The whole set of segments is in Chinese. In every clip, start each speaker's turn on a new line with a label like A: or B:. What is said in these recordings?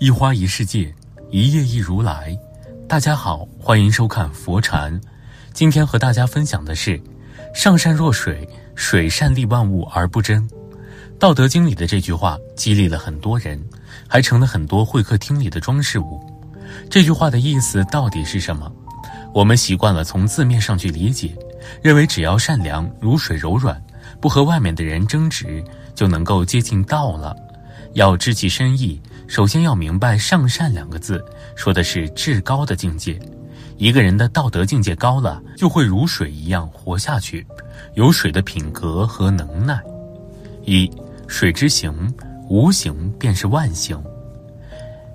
A: 一花一世界，一叶一如来。大家好，欢迎收看佛禅。今天和大家分享的是：上善若水，水善利万物而不争。《道德经》里的这句话激励了很多人，还成了很多会客厅里的装饰物。这句话的意思到底是什么？我们习惯了从字面上去理解，认为只要善良如水柔软，不和外面的人争执，就能够接近道了。要知其深意。首先要明白“上善”两个字，说的是至高的境界。一个人的道德境界高了，就会如水一样活下去，有水的品格和能耐。一水之行，无形便是万形。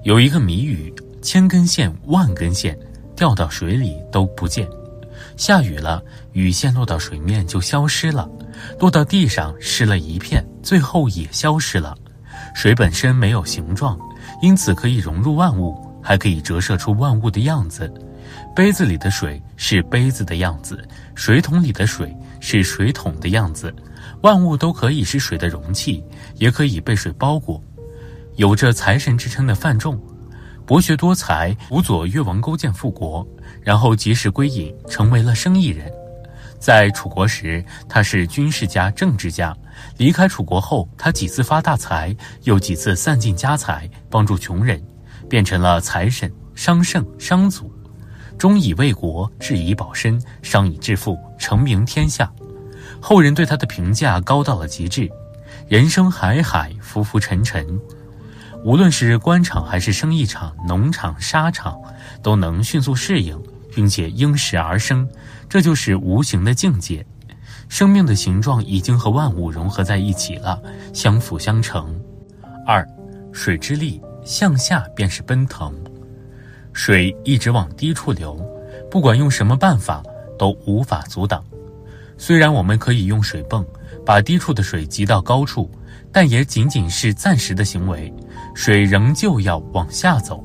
A: 有一个谜语：千根线、万根线，掉到水里都不见。下雨了，雨线落到水面就消失了，落到地上湿了一片，最后也消失了。水本身没有形状，因此可以融入万物，还可以折射出万物的样子。杯子里的水是杯子的样子，水桶里的水是水桶的样子。万物都可以是水的容器，也可以被水包裹。有着财神之称的范仲，博学多才，辅佐越王勾践复国，然后及时归隐，成为了生意人。在楚国时，他是军事家、政治家；离开楚国后，他几次发大财，又几次散尽家财，帮助穷人，变成了财神、商圣、商祖。忠以为国，智以保身，商以致富，成名天下。后人对他的评价高到了极致。人生海海，浮浮沉沉，无论是官场还是生意场、农场、沙场，都能迅速适应。并且因时而生，这就是无形的境界。生命的形状已经和万物融合在一起了，相辅相成。二，水之力向下便是奔腾，水一直往低处流，不管用什么办法都无法阻挡。虽然我们可以用水泵把低处的水集到高处，但也仅仅是暂时的行为，水仍旧要往下走，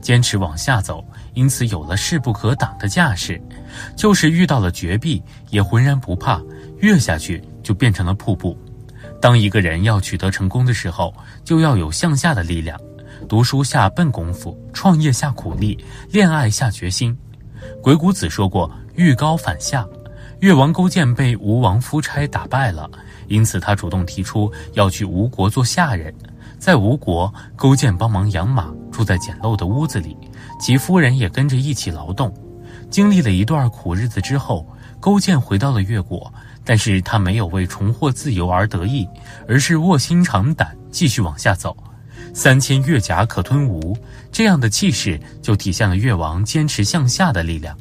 A: 坚持往下走。因此有了势不可挡的架势，就是遇到了绝壁也浑然不怕，越下去就变成了瀑布。当一个人要取得成功的时候，就要有向下的力量。读书下笨功夫，创业下苦力，恋爱下决心。鬼谷子说过“欲高反下”，越王勾践被吴王夫差打败了，因此他主动提出要去吴国做下人。在吴国，勾践帮忙养马，住在简陋的屋子里。其夫人也跟着一起劳动，经历了一段苦日子之后，勾践回到了越国，但是他没有为重获自由而得意，而是卧薪尝胆，继续往下走。三千越甲可吞吴，这样的气势就体现了越王坚持向下的力量。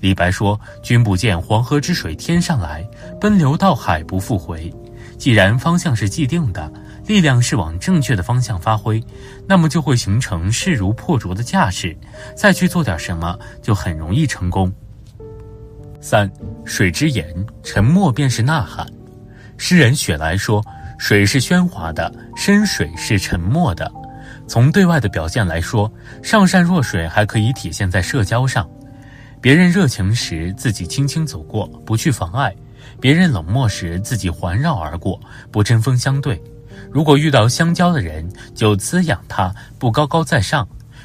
A: 李白说：“君不见黄河之水天上来，奔流到海不复回。”既然方向是既定的。力量是往正确的方向发挥，那么就会形成势如破竹的架势，再去做点什么就很容易成功。三水之言，沉默便是呐喊。诗人雪莱说：“水是喧哗的，深水是沉默的。”从对外的表现来说，上善若水还可以体现在社交上。别人热情时，自己轻轻走过，不去妨碍；别人冷漠时，自己环绕而过，不针锋相对。如果遇到相交的人，就滋养他，不高高在上；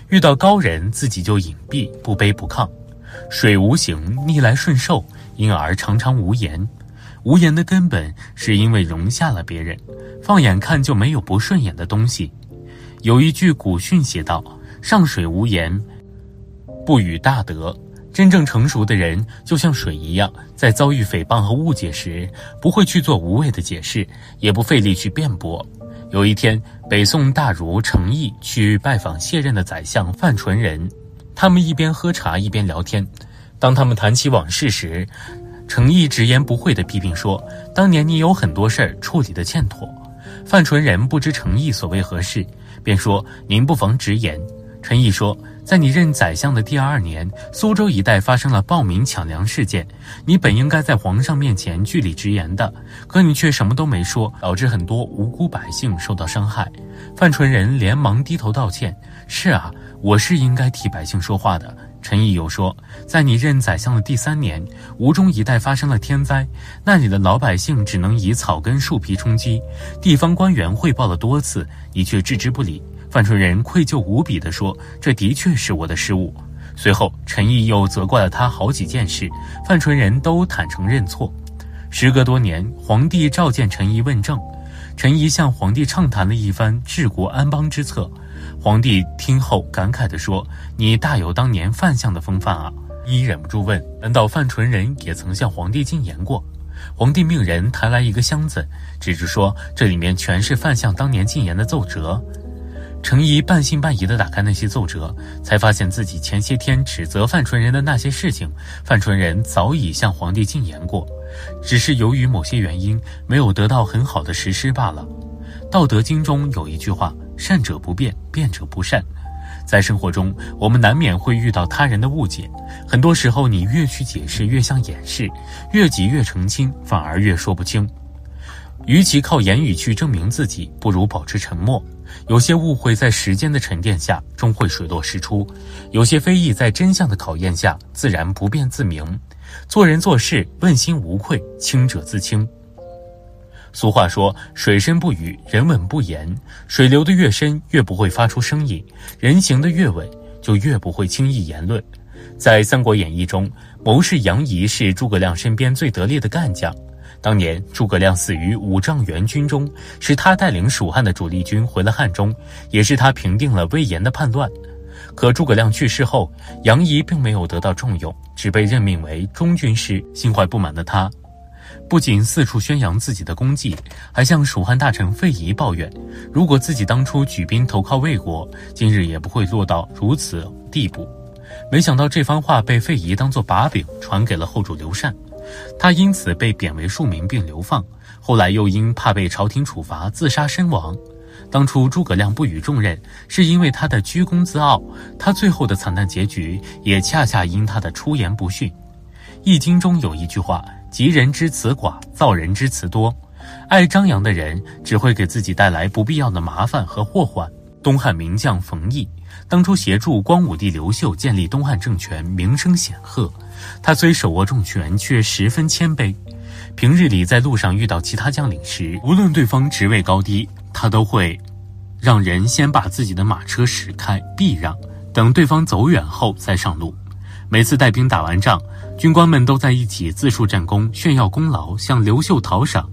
A: 遇到高人，自己就隐蔽，不卑不亢。水无形，逆来顺受，因而常常无言。无言的根本是因为容下了别人，放眼看就没有不顺眼的东西。有一句古训写道：“上水无言，不与大德。”真正成熟的人，就像水一样，在遭遇诽谤和误解时，不会去做无谓的解释，也不费力去辩驳。有一天，北宋大儒程颐去拜访卸任的宰相范纯仁，他们一边喝茶一边聊天。当他们谈起往事时，程颐直言不讳地批评说：“当年你有很多事儿处理得欠妥。”范纯仁不知程颐所为何事，便说：“您不妨直言。”陈毅说，在你任宰相的第二年，苏州一带发生了暴民抢粮事件，你本应该在皇上面前据理直言的，可你却什么都没说，导致很多无辜百姓受到伤害。范纯仁连忙低头道歉：“是啊，我是应该替百姓说话的。”陈毅又说，在你任宰相的第三年，吴中一带发生了天灾，那里的老百姓只能以草根树皮充饥，地方官员汇报了多次，你却置之不理。范纯仁愧疚无比地说：“这的确是我的失误。”随后，陈毅又责怪了他好几件事，范纯仁都坦诚认错。时隔多年，皇帝召见陈毅问政，陈毅向皇帝畅谈了一番治国安邦之策。皇帝听后感慨地说：“你大有当年范相的风范啊！”一忍不住问：“难道范纯仁也曾向皇帝进言过？”皇帝命人抬来一个箱子，指着说：“这里面全是范相当年进言的奏折。”程颐半信半疑地打开那些奏折，才发现自己前些天指责范纯仁的那些事情，范纯仁早已向皇帝进言过，只是由于某些原因没有得到很好的实施罢了。《道德经》中有一句话：“善者不辩，辩者不善。”在生活中，我们难免会遇到他人的误解，很多时候你越去解释，越像掩饰；越急越澄清，反而越说不清。与其靠言语去证明自己，不如保持沉默。有些误会在时间的沉淀下终会水落石出，有些非议在真相的考验下自然不辩自明。做人做事问心无愧，清者自清。俗话说：“水深不语，人稳不言。”水流得越深，越不会发出声音；人行得越稳，就越不会轻易言论。在《三国演义》中，谋士杨仪是诸葛亮身边最得力的干将。当年诸葛亮死于五丈原军中，是他带领蜀汉的主力军回了汉中，也是他平定了魏延的叛乱。可诸葛亮去世后，杨仪并没有得到重用，只被任命为中军师。心怀不满的他，不仅四处宣扬自己的功绩，还向蜀汉大臣费仪抱怨：如果自己当初举兵投靠魏国，今日也不会落到如此地步。没想到这番话被费仪当作把柄传给了后主刘禅。他因此被贬为庶民并流放，后来又因怕被朝廷处罚自杀身亡。当初诸葛亮不予重任，是因为他的居功自傲，他最后的惨淡结局也恰恰因他的出言不逊。《易经》中有一句话：“吉人之辞寡，造人之辞多。”爱张扬的人只会给自己带来不必要的麻烦和祸患。东汉名将冯异，当初协助光武帝刘秀建立东汉政权，名声显赫。他虽手握重权，却十分谦卑。平日里在路上遇到其他将领时，无论对方职位高低，他都会让人先把自己的马车驶开，避让，等对方走远后再上路。每次带兵打完仗，军官们都在一起自述战功，炫耀功劳，向刘秀讨赏。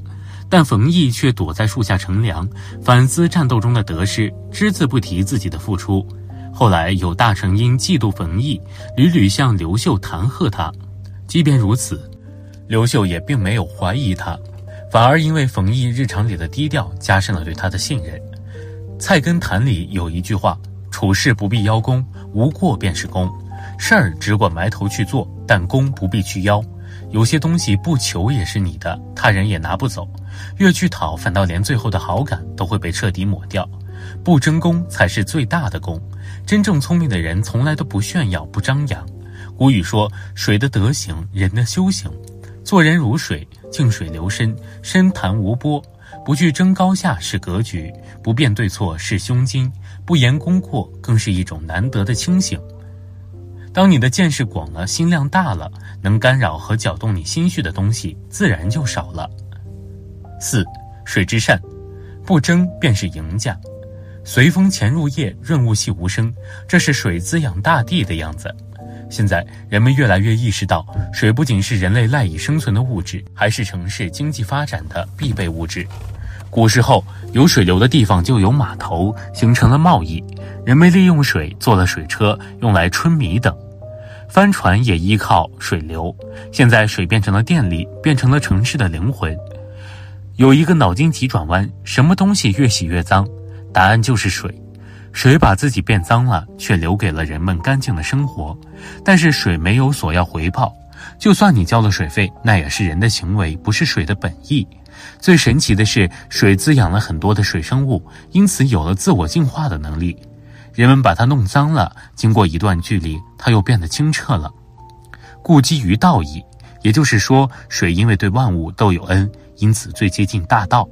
A: 但冯异却躲在树下乘凉，反思战斗中的得失，只字不提自己的付出。后来有大臣因嫉妒冯异，屡屡向刘秀弹劾他。即便如此，刘秀也并没有怀疑他，反而因为冯异日常里的低调，加深了对他的信任。《菜根谭》里有一句话：“处事不必邀功，无过便是功。事儿只管埋头去做，但功不必去邀。有些东西不求也是你的，他人也拿不走；越去讨，反倒连最后的好感都会被彻底抹掉。不争功才是最大的功。”真正聪明的人从来都不炫耀、不张扬。古语说：“水的德行，人的修行。做人如水，静水流深，深潭无波。不去争高下是格局，不辩对错是胸襟，不言功过更是一种难得的清醒。当你的见识广了，心量大了，能干扰和搅动你心绪的东西自然就少了。四水之善，不争便是赢家。随风潜入夜，润物细无声，这是水滋养大地的样子。现在人们越来越意识到，水不仅是人类赖以生存的物质，还是城市经济发展的必备物质。古时候，有水流的地方就有码头，形成了贸易。人们利用水做了水车，用来春米等。帆船也依靠水流。现在水变成了电力，变成了城市的灵魂。有一个脑筋急转弯：什么东西越洗越脏？答案就是水，水把自己变脏了，却留给了人们干净的生活。但是水没有索要回报，就算你交了水费，那也是人的行为，不是水的本意。最神奇的是，水滋养了很多的水生物，因此有了自我净化的能力。人们把它弄脏了，经过一段距离，它又变得清澈了。故基于道义，也就是说，水因为对万物都有恩，因此最接近大道。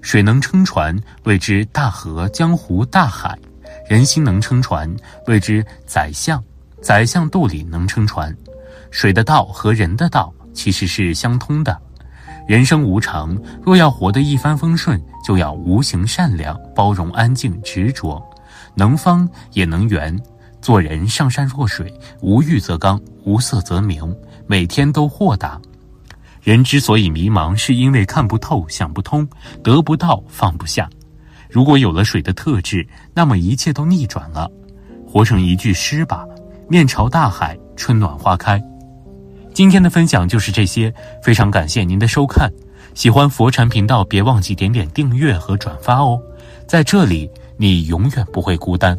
A: 水能撑船，谓之大河、江湖、大海；人心能撑船，谓之宰相。宰相肚里能撑船。水的道和人的道其实是相通的。人生无常，若要活得一帆风顺，就要无形善良、包容、安静、执着。能方也能圆。做人上善若水，无欲则刚，无色则明，每天都豁达。人之所以迷茫，是因为看不透、想不通、得不到、放不下。如果有了水的特质，那么一切都逆转了。活成一句诗吧，面朝大海，春暖花开。今天的分享就是这些，非常感谢您的收看。喜欢佛禅频道，别忘记点点订阅和转发哦。在这里，你永远不会孤单。